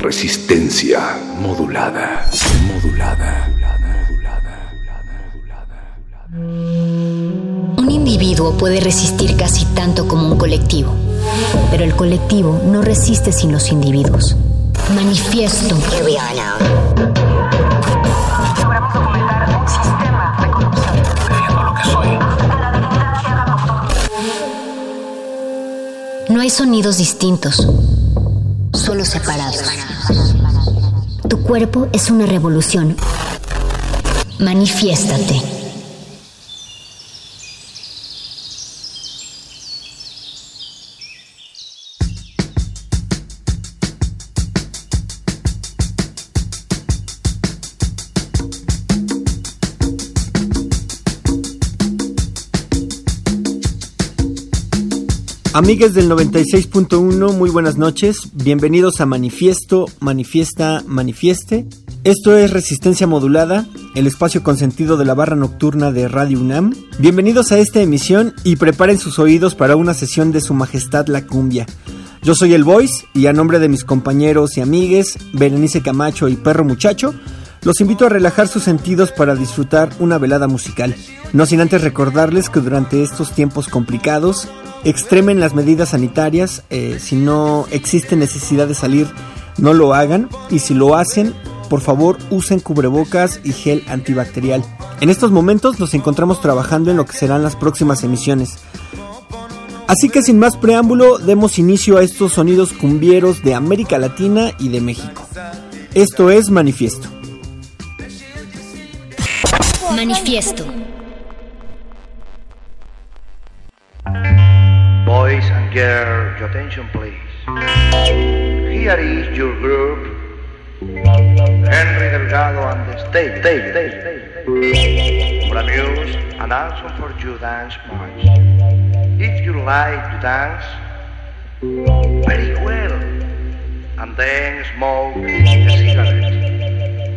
Resistencia modulada. Modulada. Un individuo puede resistir casi tanto como un colectivo, pero el colectivo no resiste sin los individuos. Manifiesto. Defiendo lo que soy. No hay sonidos distintos, solo separados. Tu cuerpo es una revolución. Manifiéstate. Amigues del 96.1, muy buenas noches. Bienvenidos a Manifiesto, Manifiesta, Manifieste. Esto es Resistencia Modulada, el espacio consentido de la barra nocturna de Radio UNAM. Bienvenidos a esta emisión y preparen sus oídos para una sesión de Su Majestad la Cumbia. Yo soy el Voice y a nombre de mis compañeros y amigues, Berenice Camacho y Perro Muchacho, los invito a relajar sus sentidos para disfrutar una velada musical. No sin antes recordarles que durante estos tiempos complicados, extremen las medidas sanitarias. eh, si no existe necesidad de salir, no lo hagan. Y si lo hacen, por favor usen cubrebocas y gel antibacterial. En estos momentos nos encontramos trabajando en lo que serán las próximas emisiones. Así que sin más preámbulo, demos inicio a estos sonidos cumbieros de América Latina y de México. Esto es Manifiesto. Manifiesto. Boys and girls, your attention please. Here is your group. Henry Delgado on the stage. stage, stage, stage. For amuse and also for you dance march. If you like to dance, very well. And then smoke a cigarette.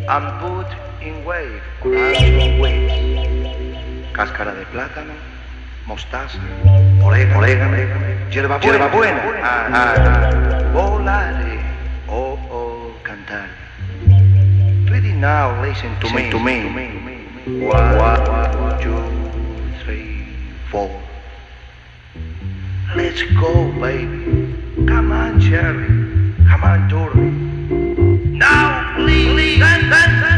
And put in wave or also wave. Cáscara de plátano mostaza, orégano, orégano hierba buena, hierba buena. Ah, ah, ah. volare, oh, oh, cantar. Ready now, listen to me, to me. One, two, three, four. Let's go, baby. Come on, Cherry. Come on, Dory. Now, please, dance,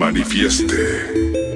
Manifieste.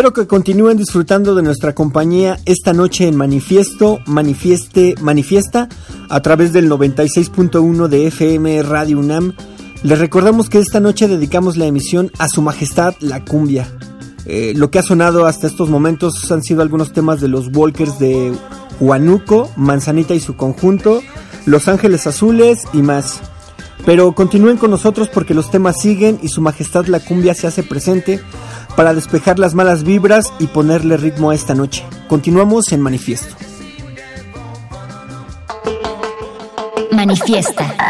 Espero que continúen disfrutando de nuestra compañía esta noche en Manifiesto, Manifieste, Manifiesta, a través del 96.1 de FM Radio UNAM. Les recordamos que esta noche dedicamos la emisión a Su Majestad la Cumbia. Eh, lo que ha sonado hasta estos momentos han sido algunos temas de los Walkers de Huanuco, Manzanita y su conjunto, Los Ángeles Azules y más. Pero continúen con nosotros porque los temas siguen y Su Majestad la Cumbia se hace presente para despejar las malas vibras y ponerle ritmo a esta noche. Continuamos en Manifiesto. Manifiesta.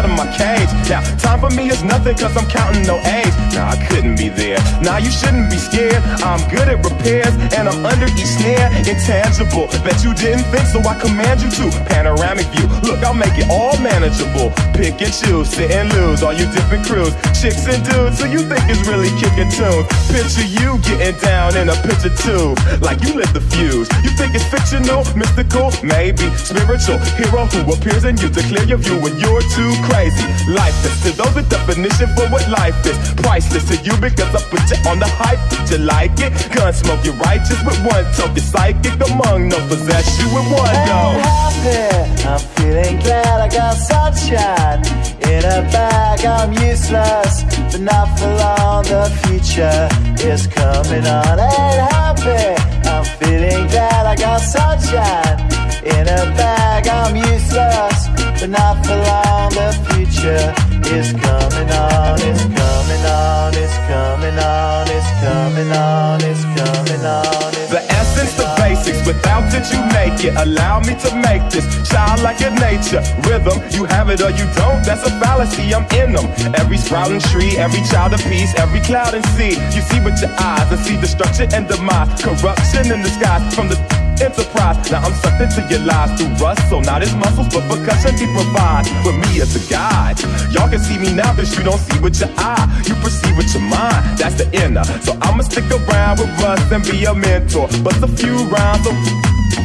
out of my cage. Now, time for me is nothing cause I'm counting no age. Nah, I couldn't be there. Nah, you shouldn't be scared. I'm good at repairs and I'm under each snare. Intangible. Bet you didn't think so I command you to. Panoramic view. Look, I'll make it all manageable. Pick and choose, sit and lose. All you different crews. Chicks and dudes who you think is really kicking tunes. Picture you getting down in a picture tube. Like you lit the fuse. You think it's fictional, mystical, maybe spiritual. Hero who appears in you to clear your view when you're too crazy. Lifeless to those the definition for what life is. Priceless to you because I put you on the hype. Did you like it? Gun smoke, you righteous with one toke. You're psychic among no possess you with one go. I'm happy. I'm feeling glad I got sunshine in a bag. I'm useless, but not for long. The future is coming on. Ain't happy. I'm feeling glad I got sunshine in a bag. I'm useless, but not for long. The future is coming on. It's coming on. It's coming on. It's coming on. It's coming on. It's The essence, the basics, without it you make it. Allow me to make this child like your nature. Rhythm, you have it or you don't. That's a fallacy. I'm in them. Every sprouting tree, every child of peace, every cloud and sea. You see with your eyes and see destruction and demise, corruption in the skies from the enterprise. Now I'm sucked into your lies through rust, so not his muscles, but percussion he provides with me as a guide. Y'all can see me now, cause you don't see with your eye. You perceive with your mind, that's the inner. So I'ma stick around with Russ and be a mentor. But a few rounds of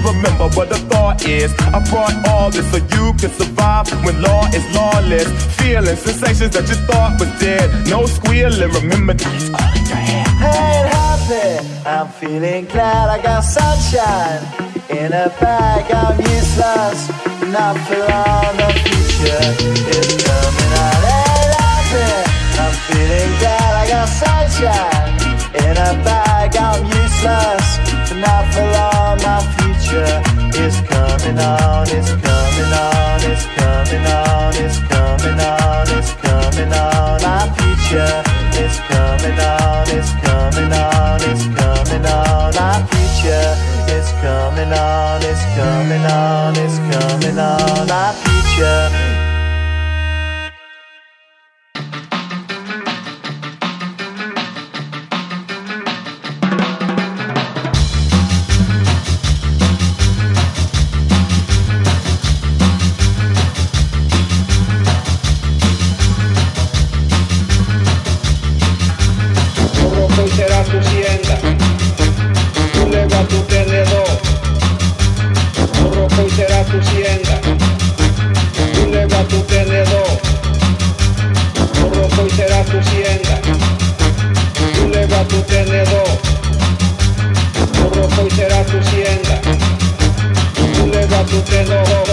Remember what the thought is. I brought all this so you can survive when law is lawless. Feeling sensations that you thought was dead. No squealing, remember that your head. ain't I'm feeling glad I got sunshine in a bag. I'm useless, not for long. The future is coming happy. I'm feeling glad I got sunshine in a bag. I'm useless, not for long. My future is coming on. It's coming on. It's coming on. It's coming on. It's coming on. My future is coming on. It's coming on. It's coming on. My future is coming on. It's coming on. It's coming on. My future. tu tenedor, tu ropa y será tu sienda, tu leva tu tenedor.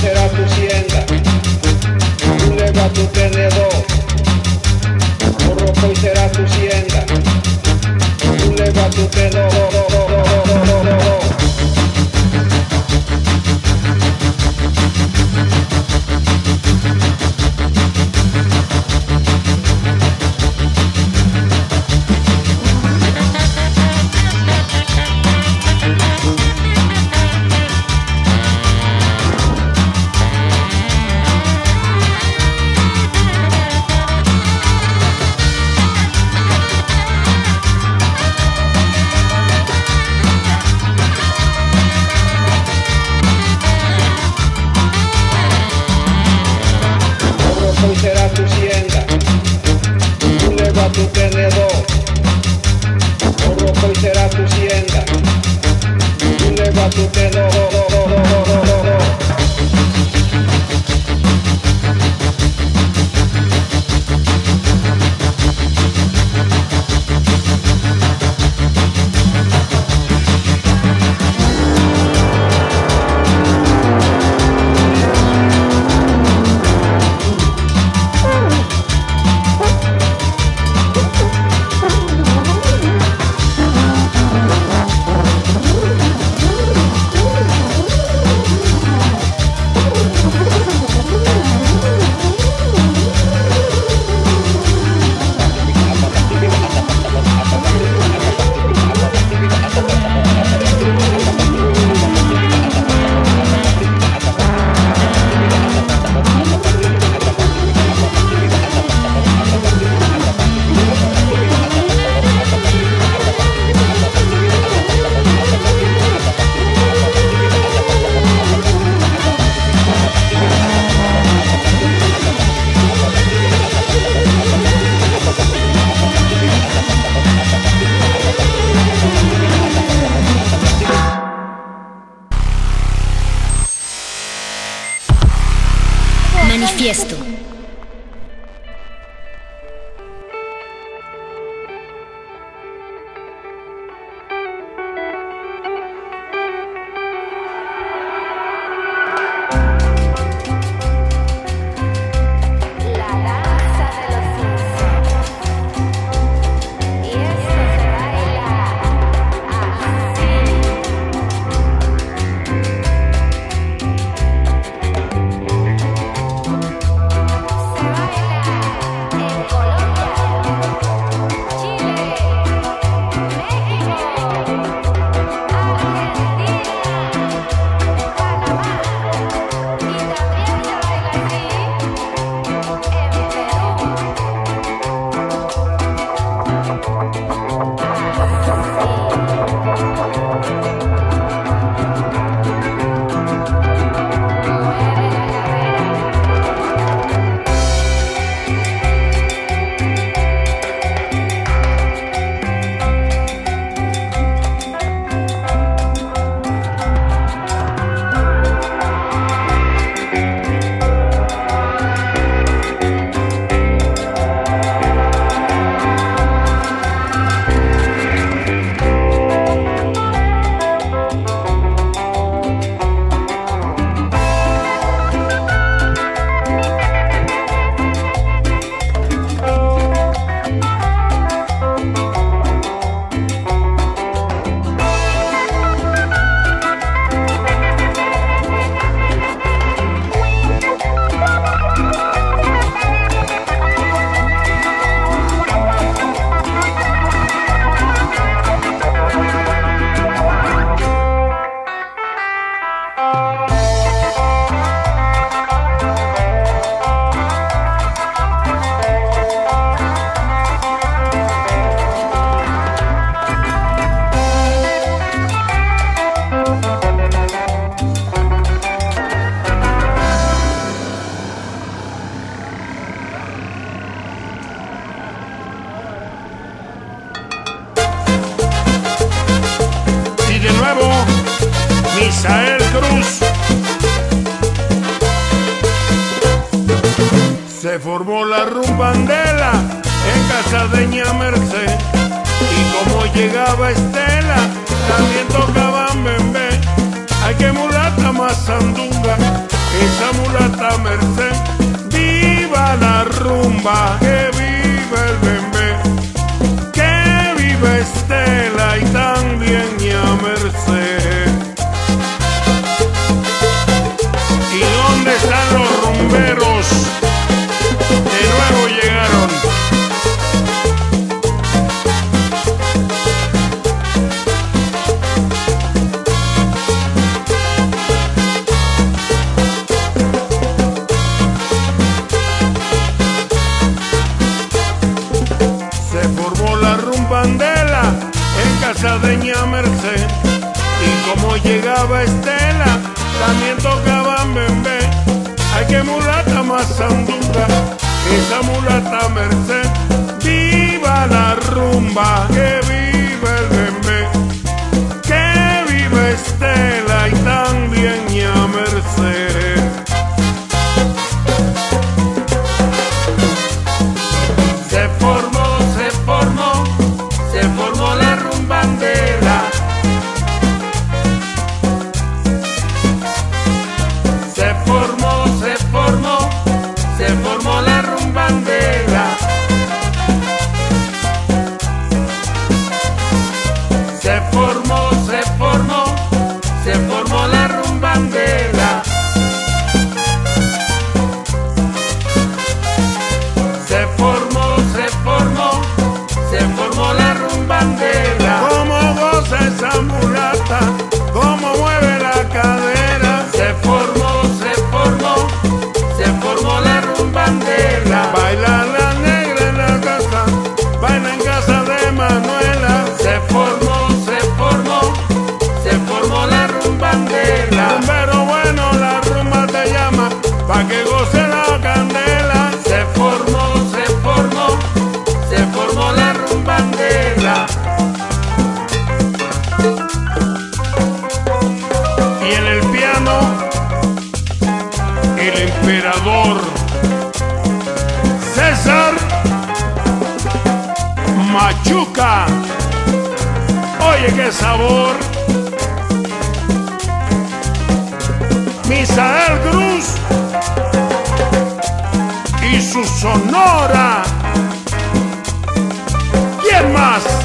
será tu sienda, tu leva tu Qué sabor! Misael Cruz y su sonora. ¿Quién más?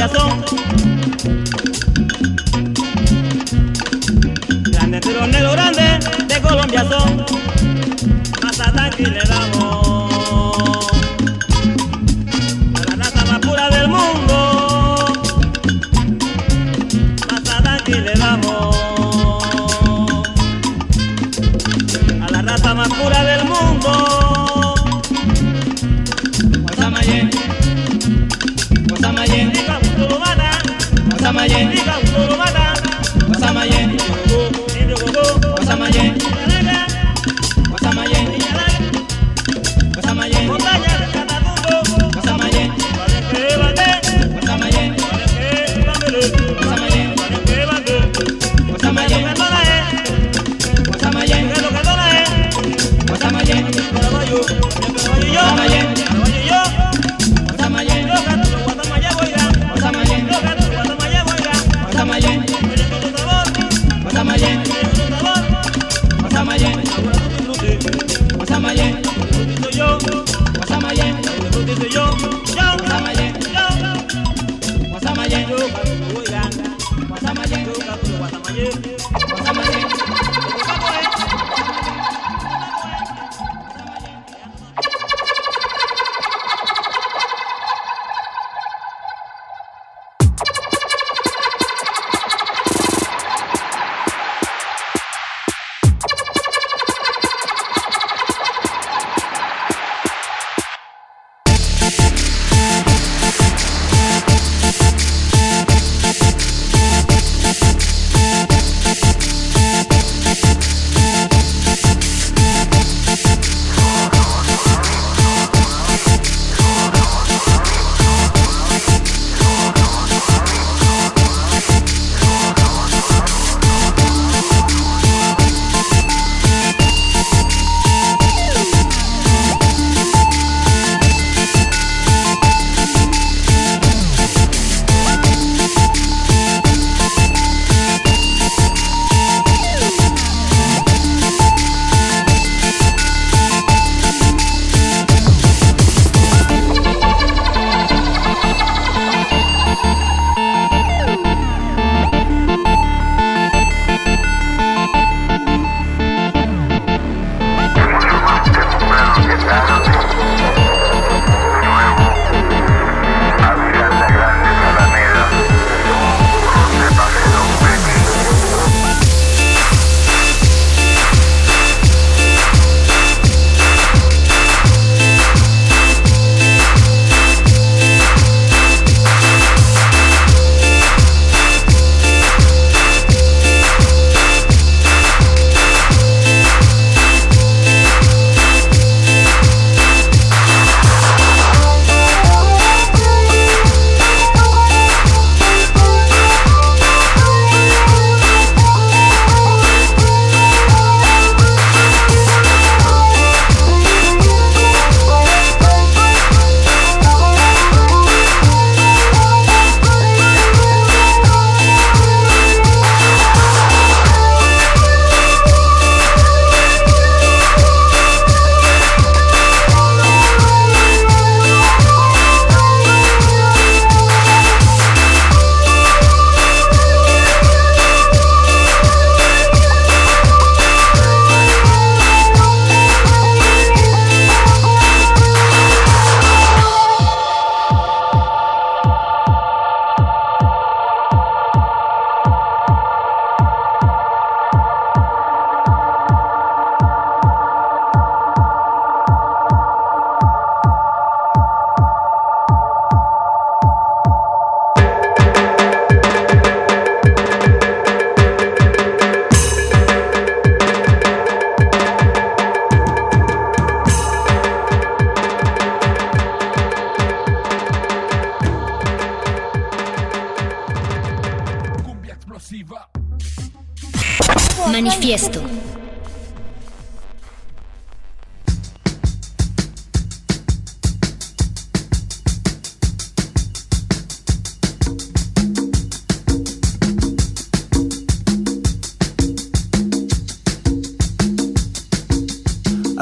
asociación. Grandes tironeros grandes de Colombia son.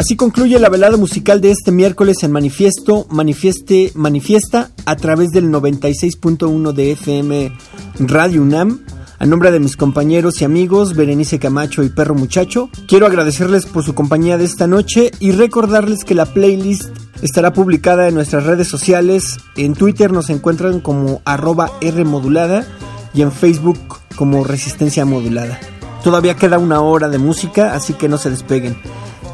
Así concluye la velada musical de este miércoles en Manifiesto, Manifieste, Manifiesta a través del 96.1 de FM Radio UNAM. A nombre de mis compañeros y amigos Berenice Camacho y Perro Muchacho, quiero agradecerles por su compañía de esta noche y recordarles que la playlist estará publicada en nuestras redes sociales. En Twitter nos encuentran como arroba Rmodulada y en Facebook como Resistencia Modulada. Todavía queda una hora de música, así que no se despeguen.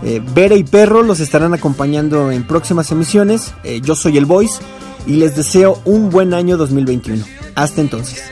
Eh, Bere y Perro los estarán acompañando en próximas emisiones. Eh, yo soy el Voice y les deseo un buen año 2021. Hasta entonces.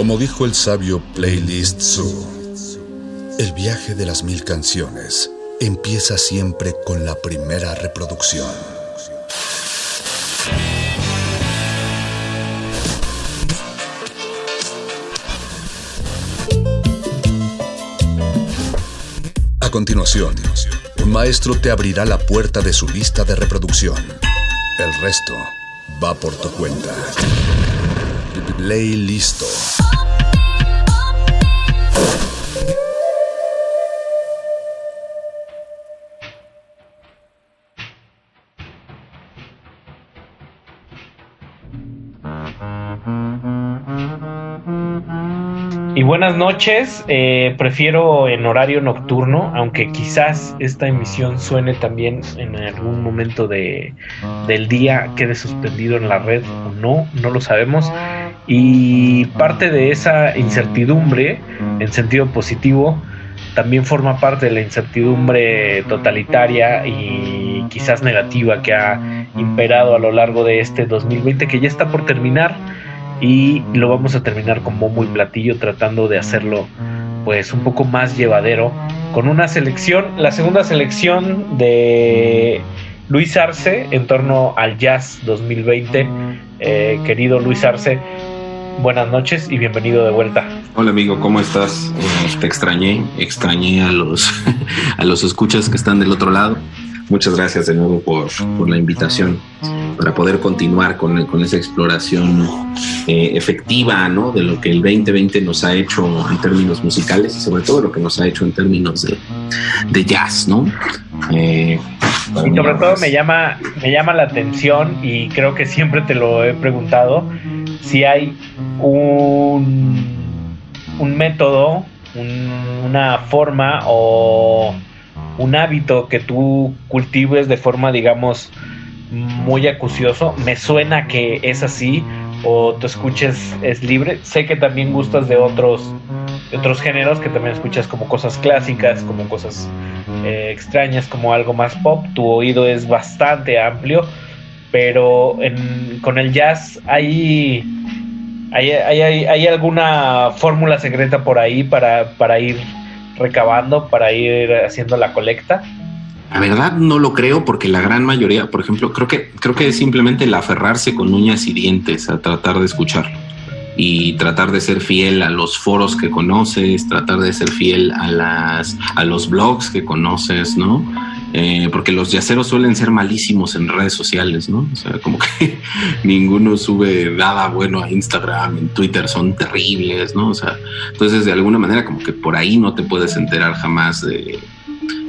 Como dijo el sabio Playlist Zoo, el viaje de las mil canciones empieza siempre con la primera reproducción. A continuación, un maestro te abrirá la puerta de su lista de reproducción. El resto va por tu cuenta. Play listo. Y buenas noches, eh, prefiero en horario nocturno, aunque quizás esta emisión suene también en algún momento de, del día, quede suspendido en la red o no, no lo sabemos. Y parte de esa incertidumbre, en sentido positivo, también forma parte de la incertidumbre totalitaria y quizás negativa que ha imperado a lo largo de este 2020 que ya está por terminar y lo vamos a terminar con bombo y platillo tratando de hacerlo pues un poco más llevadero con una selección, la segunda selección de Luis Arce en torno al Jazz 2020. Eh, querido Luis Arce, buenas noches y bienvenido de vuelta. Hola amigo, ¿cómo estás? Eh, te extrañé, extrañé a los, a los escuchas que están del otro lado. Muchas gracias de nuevo por, por la invitación para poder continuar con, con esa exploración eh, efectiva ¿no? de lo que el 2020 nos ha hecho en términos musicales y sobre todo lo que nos ha hecho en términos de, de jazz, ¿no? Eh, y sobre todo me llama, me llama la atención y creo que siempre te lo he preguntado si hay un, un método, un, una forma o un hábito que tú cultives de forma, digamos, muy acucioso. Me suena que es así o tú escuches es libre. Sé que también gustas de otros otros géneros, que también escuchas como cosas clásicas, como cosas eh, extrañas, como algo más pop. Tu oído es bastante amplio, pero con el jazz hay hay, hay, hay alguna fórmula secreta por ahí para, para ir recabando, para ir haciendo la colecta. La verdad no lo creo porque la gran mayoría, por ejemplo, creo que creo que es simplemente el aferrarse con uñas y dientes a tratar de escucharlo. y tratar de ser fiel a los foros que conoces, tratar de ser fiel a, las, a los blogs que conoces, ¿no? Eh, porque los yaceros suelen ser malísimos en redes sociales, ¿no? O sea, como que ninguno sube nada bueno a Instagram, en Twitter son terribles, ¿no? O sea, entonces de alguna manera como que por ahí no te puedes enterar jamás de,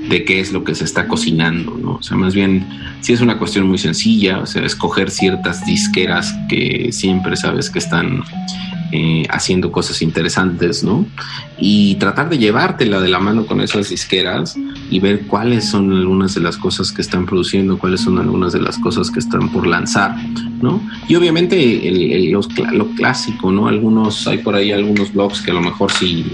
de qué es lo que se está cocinando, ¿no? O sea, más bien, sí es una cuestión muy sencilla, o sea, escoger ciertas disqueras que siempre sabes que están eh, haciendo cosas interesantes, ¿no? Y tratar de llevártela de la mano con esas disqueras y ver cuáles son algunas de las cosas que están produciendo, cuáles son algunas de las cosas que están por lanzar, ¿no? Y obviamente el, lo clásico, ¿no? Algunos, hay por ahí algunos blogs que a lo mejor sí,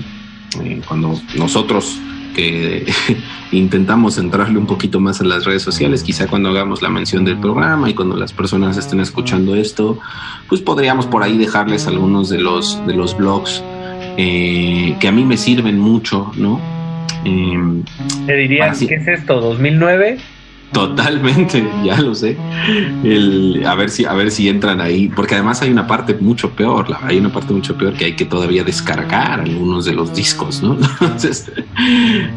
eh, cuando nosotros que intentamos entrarle un poquito más a las redes sociales, quizá cuando hagamos la mención del programa y cuando las personas estén escuchando esto, pues podríamos por ahí dejarles algunos de los, de los blogs eh, que a mí me sirven mucho, ¿no? Eh, Te dirías, ¿qué es esto? ¿2009? Totalmente, ya lo sé. A ver si, a ver si entran ahí, porque además hay una parte mucho peor, hay una parte mucho peor que hay que todavía descargar algunos de los discos, ¿no? Entonces,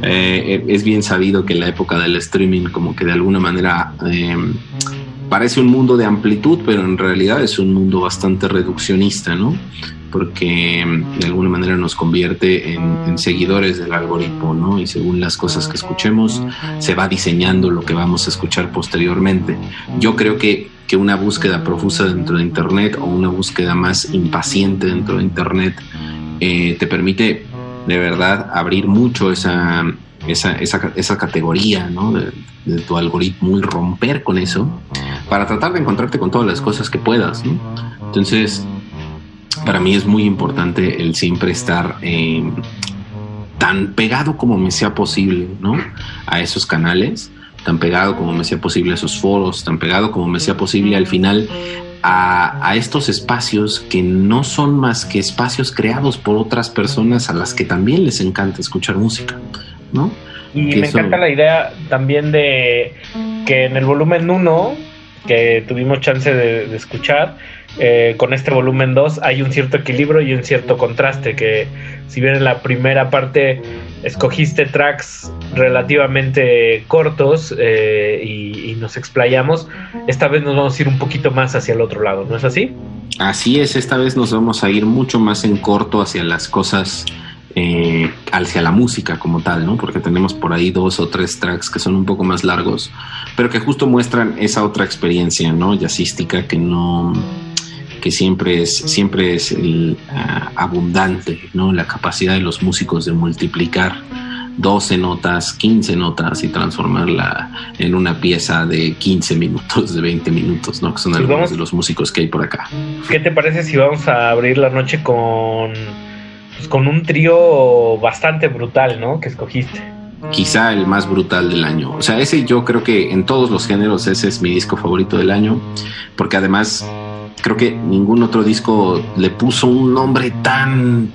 eh, es bien sabido que en la época del streaming, como que de alguna manera eh, parece un mundo de amplitud, pero en realidad es un mundo bastante reduccionista, ¿no? Porque mm, de alguna manera nos convierte en, seguidores del algoritmo, ¿no? Y según las cosas que escuchemos, se va diseñando lo que vamos a escuchar posteriormente. Yo creo que, que una búsqueda profusa dentro de Internet o una búsqueda más impaciente dentro de Internet eh, te permite de verdad abrir mucho esa, esa, esa, esa categoría ¿no? de, de, tu algoritmo y romper con eso para tratar de encontrarte con todas las cosas que puedas. ¿no? Entonces, para mí es muy importante el siempre estar eh, tan pegado como me sea posible, ¿no? A esos canales, tan pegado como me sea posible a esos foros, tan pegado como me sea posible al final a, estos espacios que no son más que espacios creados por otras personas a las que también les encanta escuchar música, ¿no? Y me encanta la idea también de que en el volumen 1, que tuvimos chance de escuchar, eh, con este volumen 2 hay un cierto equilibrio y un cierto contraste que si bien en la primera parte escogiste tracks relativamente cortos eh, y, nos explayamos, esta vez nos vamos a ir un poquito más hacia el otro lado, ¿no es así? Así es, esta vez nos vamos a ir mucho más en corto hacia las cosas eh, hacia la música como tal, ¿no? Porque tenemos por ahí dos o tres tracks que son un poco más largos, pero que justo muestran esa otra experiencia, ¿no? Jazzística que no que siempre es, siempre es el, ah, abundante, ¿no? La capacidad de los músicos de multiplicar 12 notas, 15 notas y transformarla en una pieza de 15 minutos, de 20 minutos, ¿no? Que son algunos de los músicos que hay por acá. ¿Qué te parece si vamos a abrir la noche con, pues, con un trío bastante brutal, ¿no? Que escogiste quizá el más brutal del año. O sea, ese yo creo que en todos los géneros ese es mi disco favorito del año, porque además creo que ningún otro disco le puso un nombre tan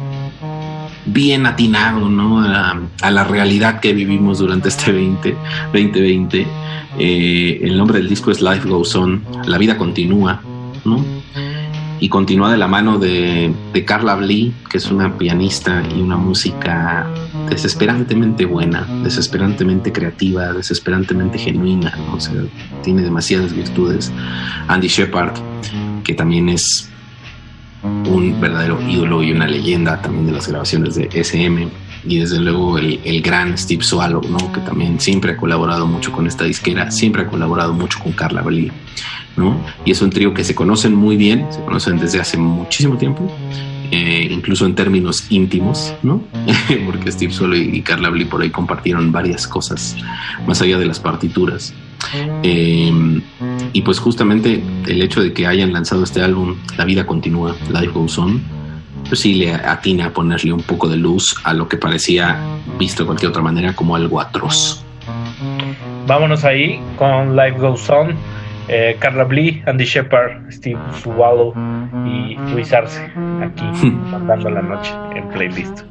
bien atinado ¿no? a, la realidad que vivimos durante este 20, 2020. Eh, el nombre del disco es Life Goes On, La vida continúa, ¿no? y continúa de la mano de, de Carla Blee, que es una pianista y una música desesperantemente buena, desesperantemente creativa, desesperantemente genuina, o sea, tiene demasiadas virtudes. Andy Shepard, que también es un verdadero ídolo y una leyenda también de las grabaciones de SM y desde luego el, el, gran Steve Swallow, ¿no? que también siempre ha colaborado mucho con esta disquera, siempre ha colaborado mucho con Carla Bali, ¿no? y es un trío que se conocen muy bien, se conocen desde hace muchísimo tiempo, eh, incluso en términos íntimos, ¿no? porque Steve Swallow y Carla Bali por ahí compartieron varias cosas más allá de las partituras. Eh, y pues justamente el hecho de que hayan lanzado este álbum, La vida continúa, Life Goes On, pues sí le atina a ponerle un poco de luz a lo que parecía, visto de cualquier otra manera, como algo atroz. Vámonos ahí con Life Goes On, eh, Carla Blee, Andy Shepard, Steve Swallow y Luis Arce, aquí mandando la noche en playlist.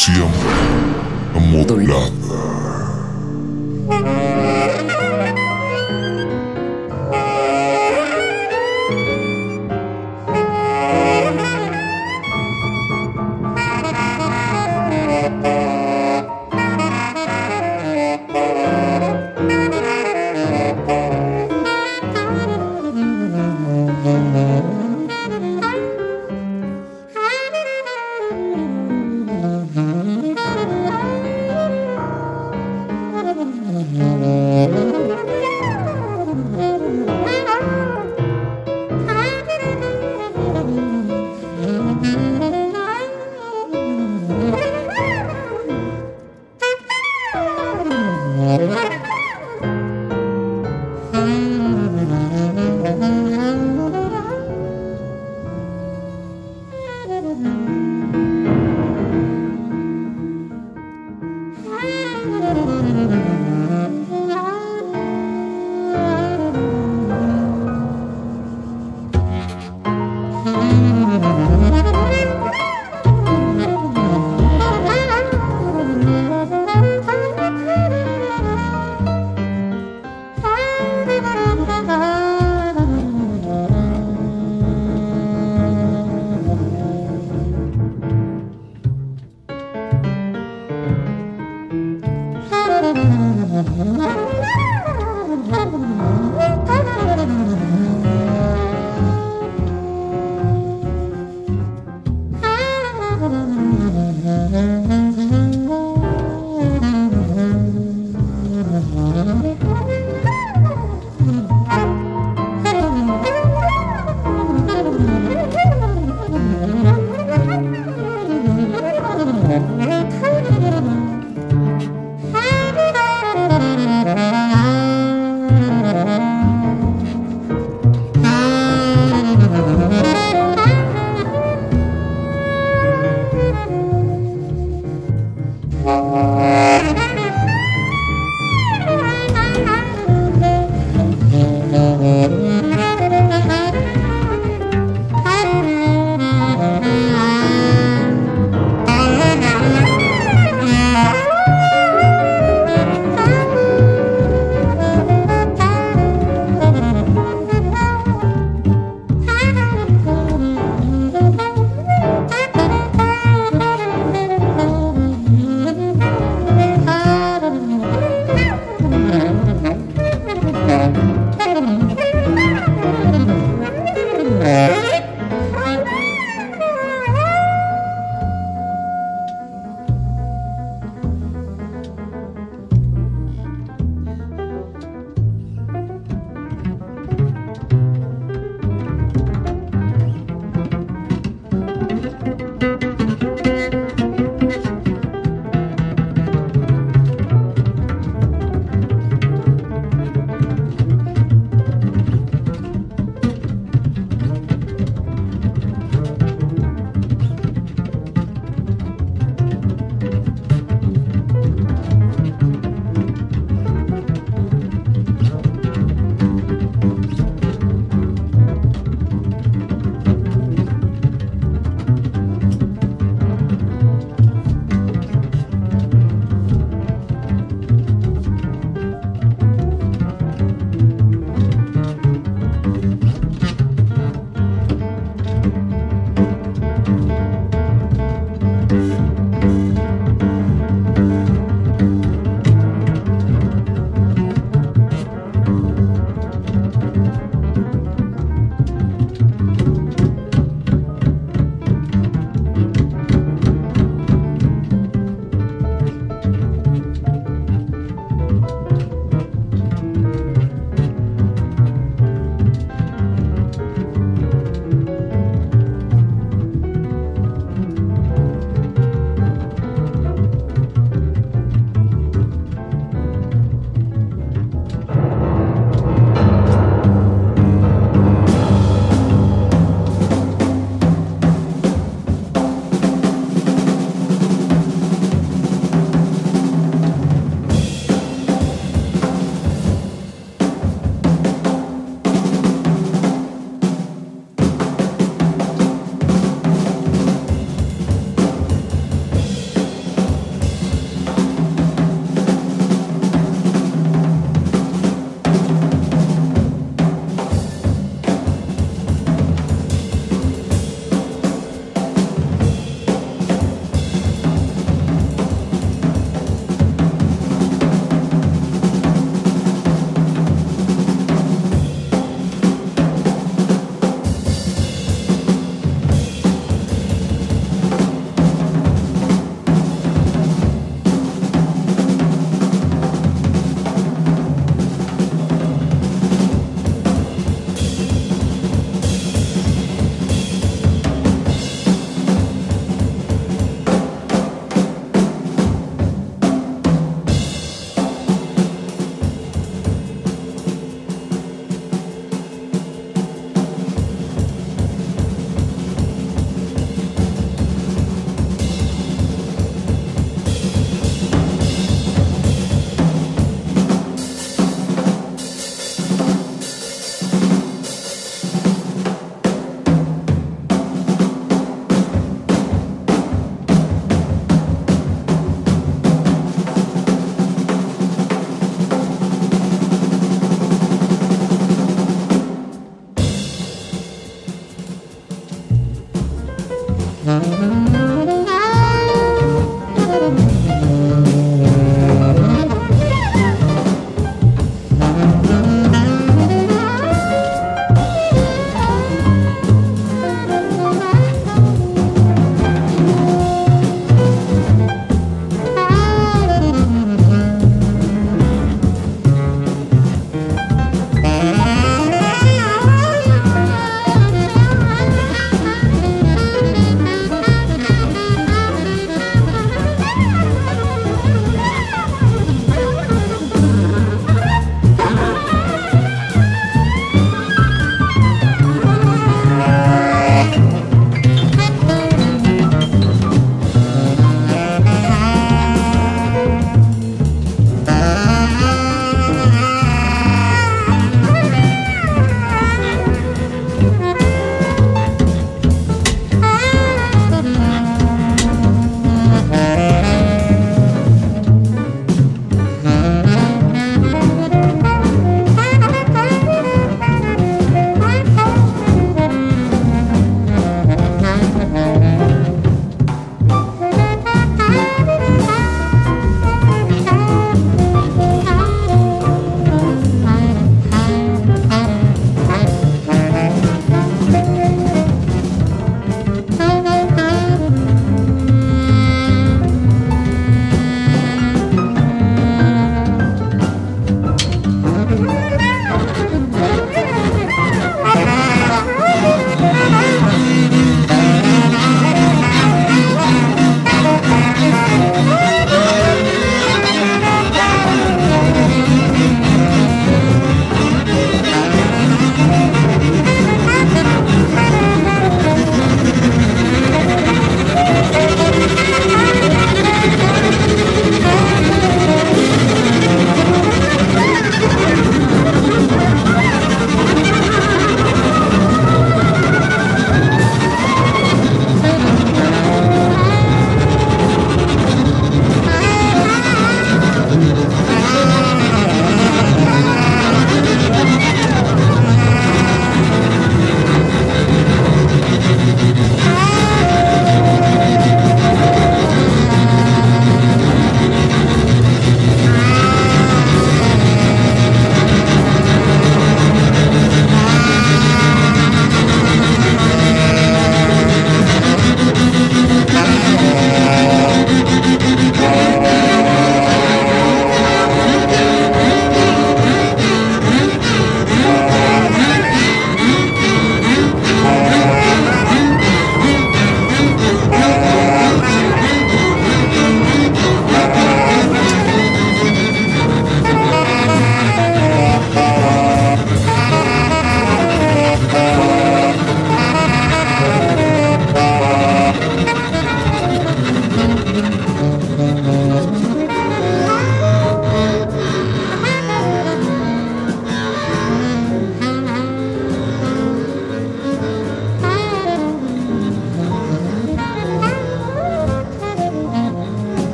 Resistencia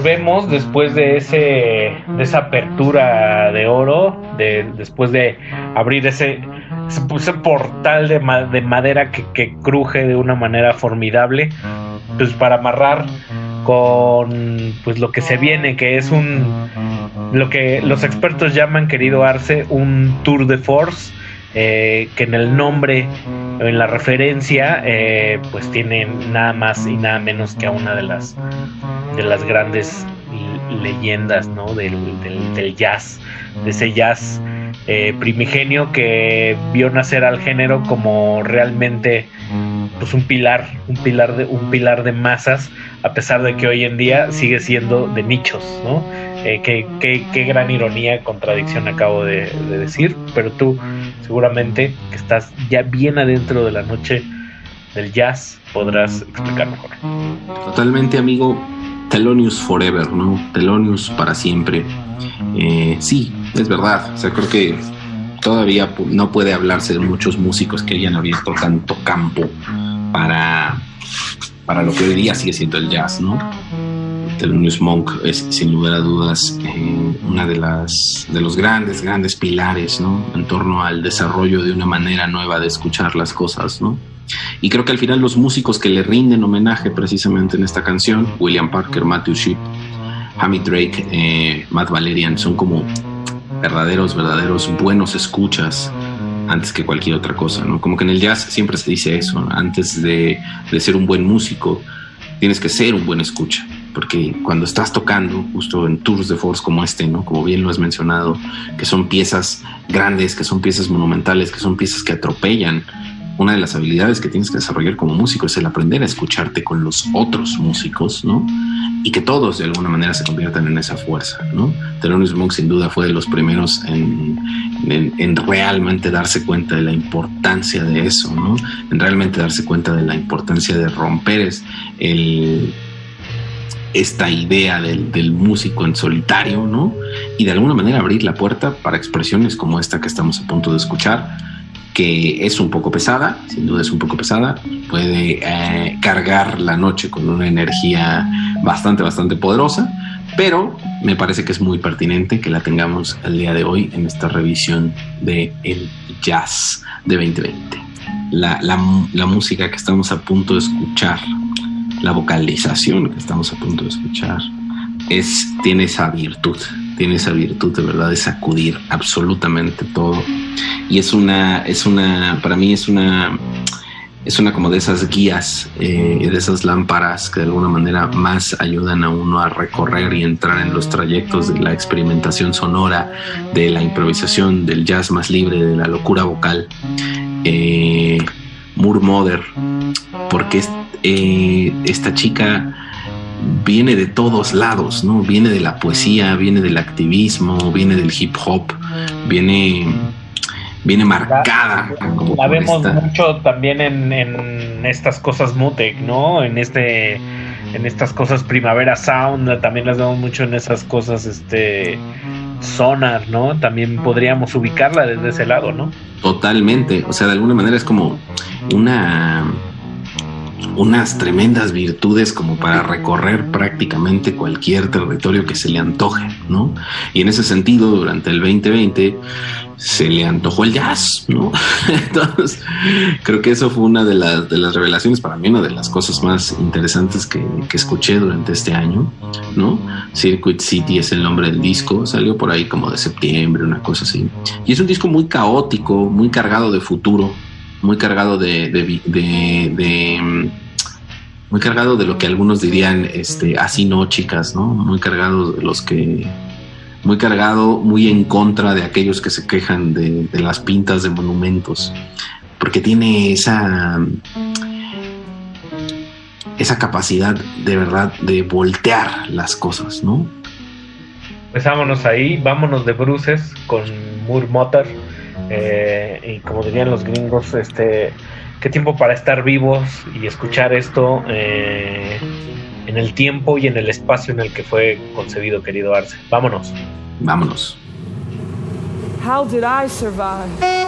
volvemos después de ese de esa apertura de oro, de, después de abrir ese, ese, portal de, de madera que, que, cruje de una manera formidable, pues para amarrar con pues lo que se viene, que es un lo que los expertos llaman, querido Arce, un tour de force. Eh, que en el nombre, en la referencia, eh, pues tiene nada más y nada menos que a una de las de las grandes leyendas ¿no? del, del, jazz, de ese jazz eh, primigenio que vio nacer al género como realmente pues un pilar, un pilar de, un pilar de masas, a pesar de que hoy en día sigue siendo de nichos, ¿no? Eh, qué, qué, gran ironía, contradicción acabo de, decir, pero tú seguramente que estás ya bien adentro de la noche del jazz podrás explicar mejor. Totalmente, amigo. Telonius Forever, ¿no? Telonius para siempre. Eh, sí, es verdad. O sea, creo que todavía no puede hablarse de muchos músicos que hayan abierto tanto campo para, para lo que hoy día sigue siendo el jazz, ¿no? Thelonious Monk es sin lugar a dudas eh, una de las de los grandes grandes pilares no en torno al desarrollo de una manera nueva de escuchar las cosas no y creo que al final los músicos que le rinden homenaje precisamente en esta canción William Parker Matthew Shipp Hamid Drake eh, Matt Valerian son como verdaderos verdaderos buenos escuchas antes que cualquier otra cosa, ¿no? Como que en el jazz siempre se dice eso, antes de, de ser un buen músico, tienes que ser un buen escucha porque cuando estás tocando, justo en tours de force como este, ¿no? Como bien lo has mencionado, que son piezas grandes, que son piezas monumentales, que son piezas que atropellan. Una de las habilidades que tienes que desarrollar como músico es el aprender a escucharte con los otros músicos, ¿no? Y que todos de alguna manera se conviertan en esa fuerza, ¿no? Thelonious Monk sin duda fue de los primeros en, en, en, realmente darse cuenta de la importancia de eso, ¿no? En realmente darse cuenta de la importancia de romper el, esta idea del, músico en solitario, ¿no? Y de alguna manera abrir la puerta para expresiones como esta que estamos a punto de escuchar, que es un poco pesada, sin duda es un poco pesada, puede eh, cargar la noche con una energía bastante, bastante poderosa, pero me parece que es muy pertinente que la tengamos el día de hoy en esta revisión de el jazz de 2020. La, la, la música que estamos a punto de escuchar la vocalización que estamos a punto de escuchar es, tiene esa virtud, tiene esa virtud de verdad de sacudir absolutamente todo. Y es una, es una, para mí es una, es una como de esas guías, eh, de esas lámparas que de alguna manera más ayudan a uno a recorrer y entrar en los trayectos de la experimentación sonora, de la improvisación, del jazz más libre, de la locura vocal. Eh, Moore porque eh, esta chica viene de todos lados, ¿no? Viene de la poesía, viene del activismo, viene del hip hop, viene, viene marcada. La, vemos mucho también en, en, estas cosas Mutec, ¿no? En este en estas cosas Primavera Sound, también las vemos mucho en esas cosas este Sonar, ¿no? También podríamos ubicarla desde ese lado, ¿no? Totalmente, o sea, de alguna manera es como una unas tremendas virtudes como para recorrer prácticamente cualquier territorio que se le antoje, ¿no? Y en ese sentido, durante el 2020 se le antojó el jazz, ¿no? Entonces, creo que eso fue una de las, de las revelaciones para mí, una de las cosas más interesantes que, que escuché durante este año, ¿no? Circuit City es el nombre del disco, salió por ahí como de septiembre, una cosa así. Y es un disco muy caótico, muy cargado de futuro, muy cargado de, de, mm, muy cargado de lo que algunos dirían este así no chicas no muy cargado de los que muy cargado muy en contra de aquellos que se quejan de, las pintas de monumentos porque tiene esa esa capacidad de verdad de voltear las cosas no pues vámonos ahí vámonos de bruces con Moore Motor eh, y como dirían los gringos, este, qué tiempo para estar vivos y escuchar esto eh, en el tiempo y en el espacio en el que fue concebido, querido Arce. Vámonos. Vámonos. How did I survive?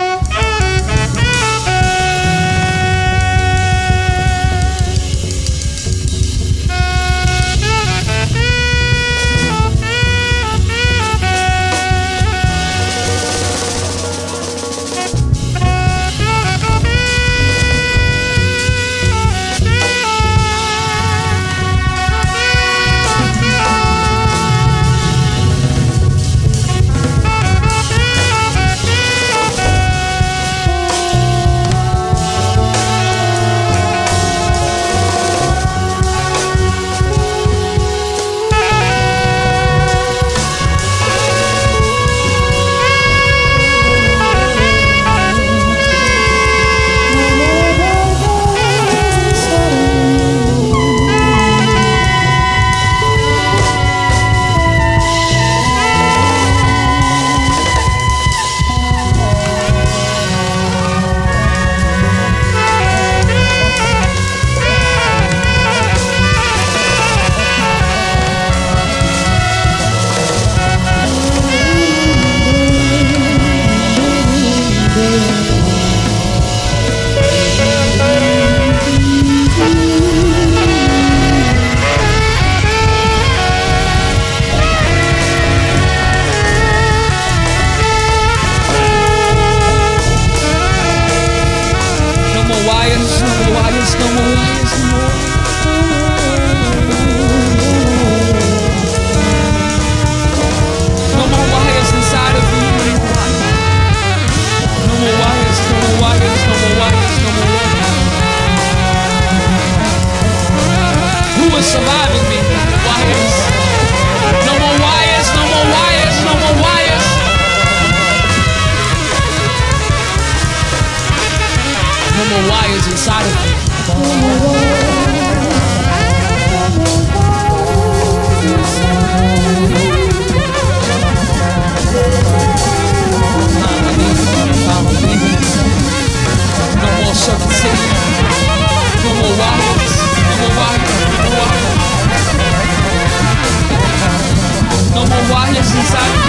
deixa de ser como o Atlas, como o Atlas, como o Atlas. Como o Atlas, sabe?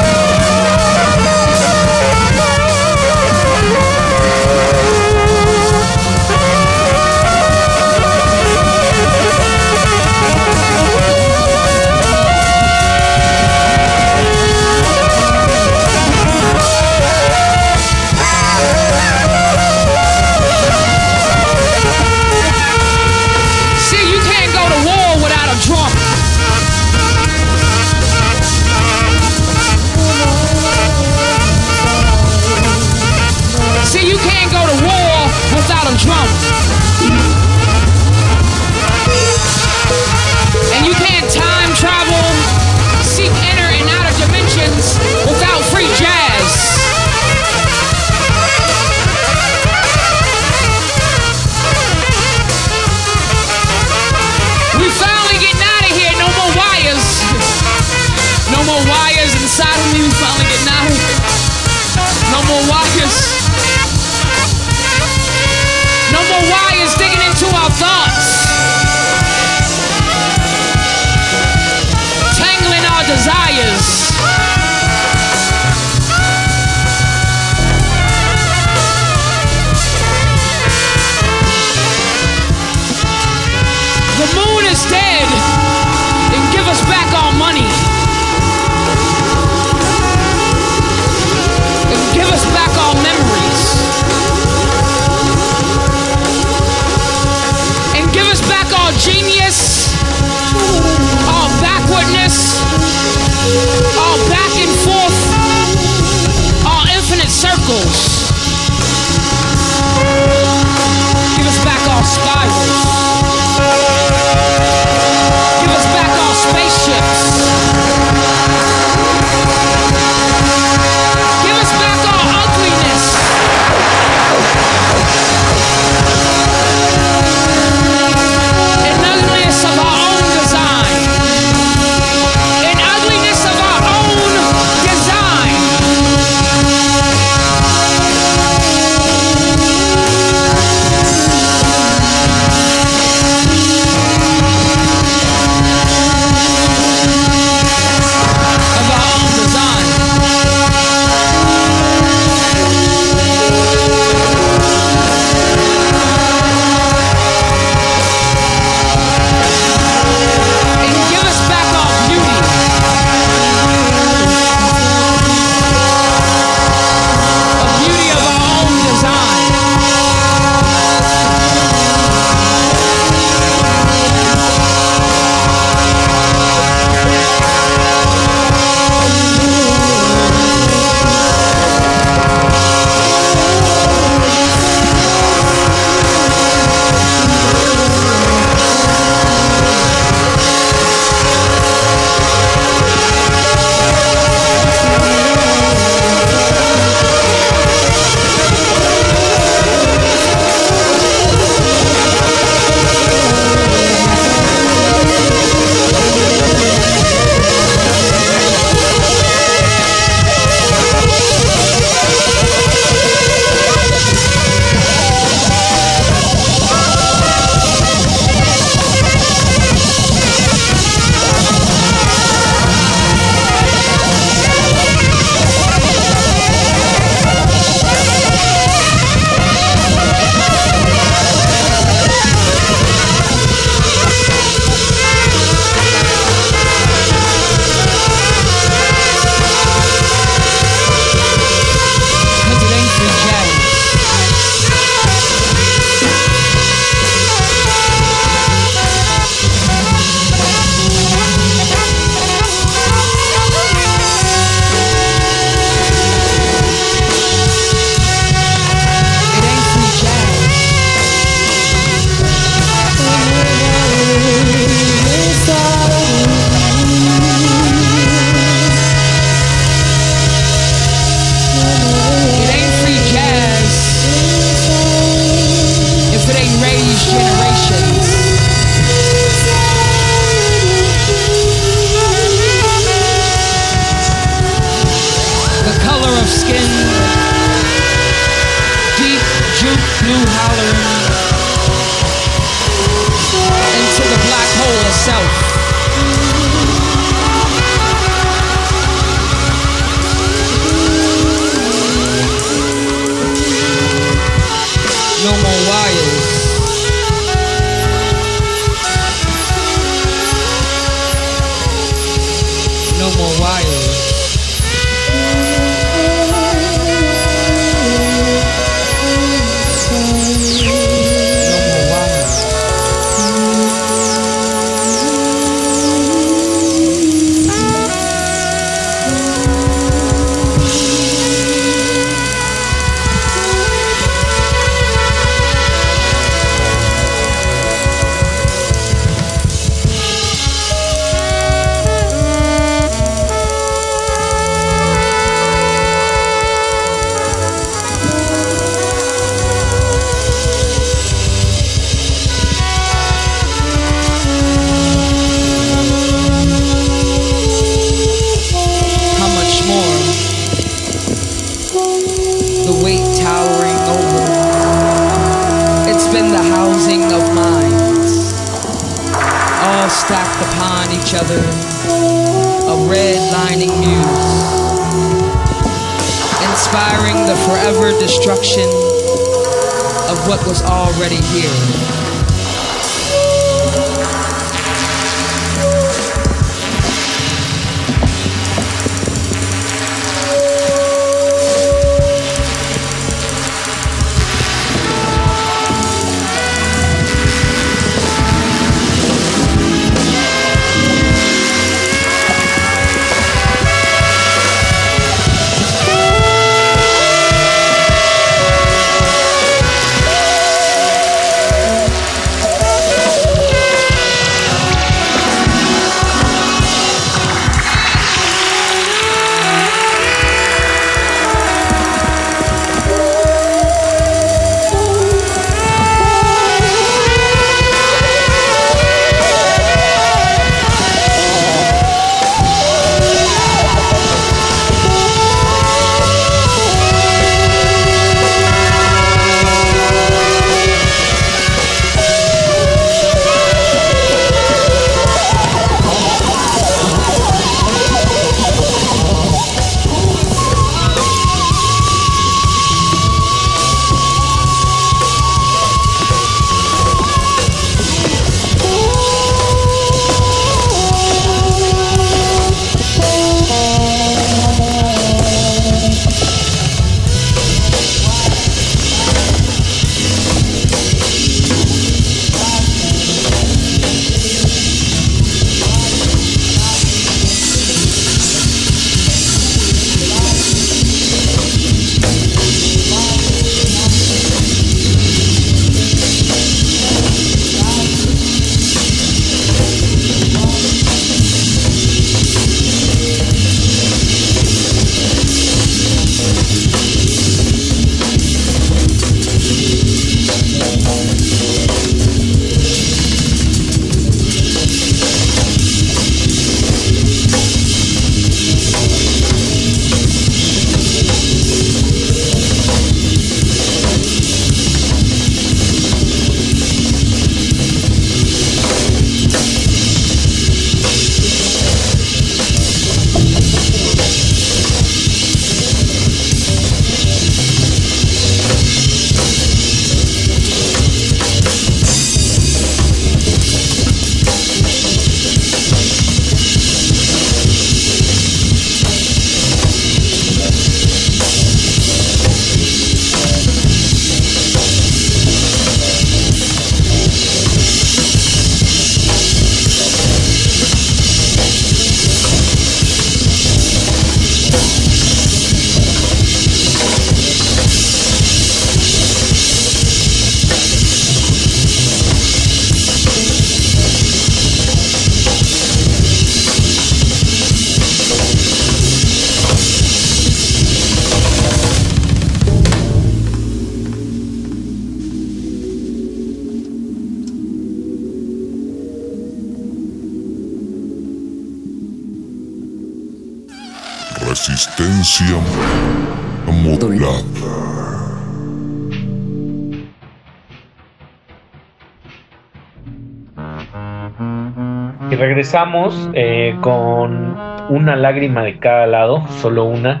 Regresamos eh, con una lágrima de cada lado, solo una,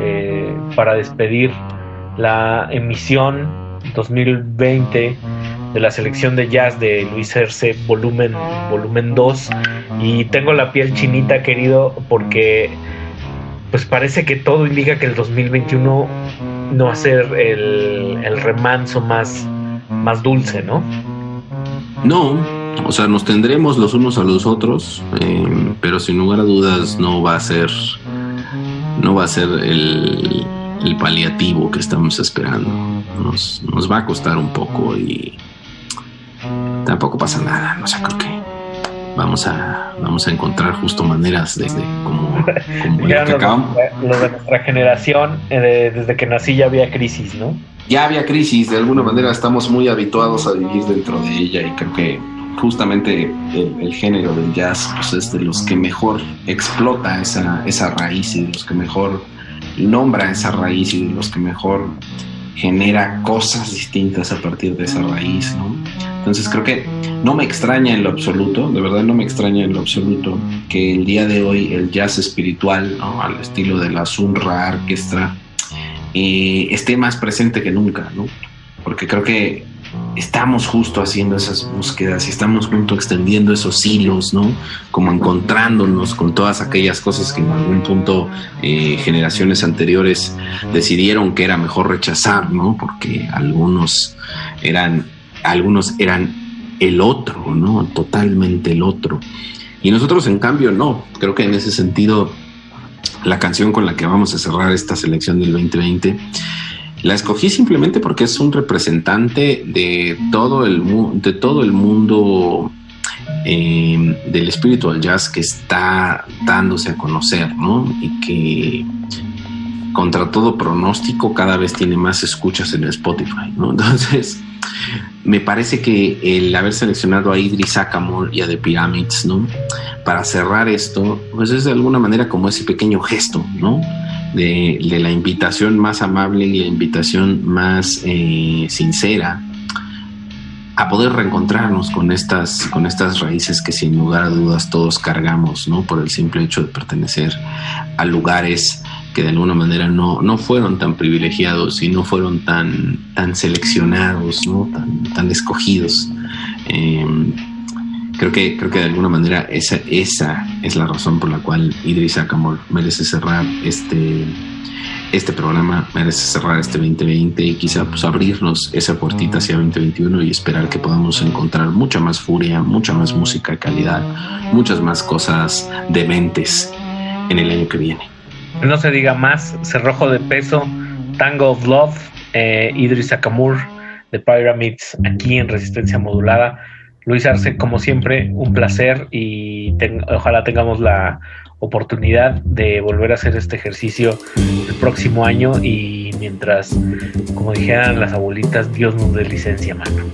eh, para despedir la emisión 2020 de la selección de jazz de Luis Erce, volumen, volumen 2. Y tengo la piel chinita, querido, porque pues parece que todo indica que el 2021 no va a ser el, el remanso más, más dulce, ¿no? No, o sea, nos tendremos los unos a los otros, eh, pero sin lugar a dudas no va a ser, no va a ser el, el paliativo que estamos esperando. Nos, nos va a costar un poco y tampoco pasa nada. No sé, creo que vamos a, vamos a encontrar justo maneras desde como, como lo que de- los de nuestra generación, eh, desde que nací ya había crisis, ¿no? ya había crisis, de alguna manera estamos muy habituados a vivir dentro de ella y creo que justamente el, el género del jazz pues, es de los que mejor explota esa, esa raíz y de los que mejor nombra esa raíz y de los que mejor genera cosas distintas a partir de esa raíz, ¿no? Entonces creo que no me extraña en lo absoluto, de verdad no me extraña en lo absoluto que el día de hoy el jazz espiritual, ¿no? al estilo de la Sunra Orquestra, eh, esté más presente que nunca, ¿no? Porque creo que estamos justo haciendo esas búsquedas y estamos junto extendiendo esos hilos, ¿no? Como encontrándonos con todas aquellas cosas que en algún punto eh, generaciones anteriores decidieron que era mejor rechazar, ¿no? Porque algunos eran, algunos eran el otro, ¿no? Totalmente el otro. Y nosotros, en cambio, no. Creo que en ese sentido, la canción con la que vamos a cerrar esta selección del 2020 la escogí simplemente porque es un representante de todo el, de todo el mundo eh, del spiritual jazz que está dándose a conocer, ¿no? Y que contra todo pronóstico cada vez tiene más escuchas en Spotify, ¿no? Entonces, me parece que el haber seleccionado a Idris Akamor y a The Pyramids, ¿no? Para cerrar esto, pues es de alguna manera como ese pequeño gesto, ¿no? De, la invitación más amable y la invitación más eh, sincera a poder reencontrarnos con estas, con estas raíces que sin lugar a dudas todos cargamos, ¿no? Por el simple hecho de pertenecer a lugares que de alguna manera no, no fueron tan privilegiados y no fueron tan, tan seleccionados, ¿no? tan, tan escogidos. Eh, creo, que, creo que de alguna manera esa, esa es la razón por la cual Idris Akamor merece cerrar este, este programa, merece cerrar este 2020 y quizá pues, abrirnos esa puertita hacia 2021 y esperar que podamos encontrar mucha más furia, mucha más música de calidad, muchas más cosas dementes en el año que viene. No se diga más, Cerrojo de Peso, Tango of Love, eh, Idris Akamur de Pyramids, aquí en Resistencia Modulada. Luis Arce, como siempre, un placer y ojalá tengamos la oportunidad de volver a hacer este ejercicio el próximo año y mientras, como dijeran las abuelitas, Dios nos dé licencia, mano.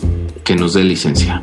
Que nos dé licencia.